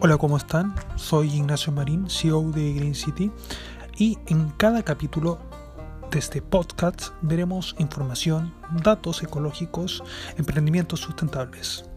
Hola, ¿cómo están? Soy Ignacio Marín, CEO de Green City, y en cada capítulo de este podcast veremos información, datos ecológicos, emprendimientos sustentables.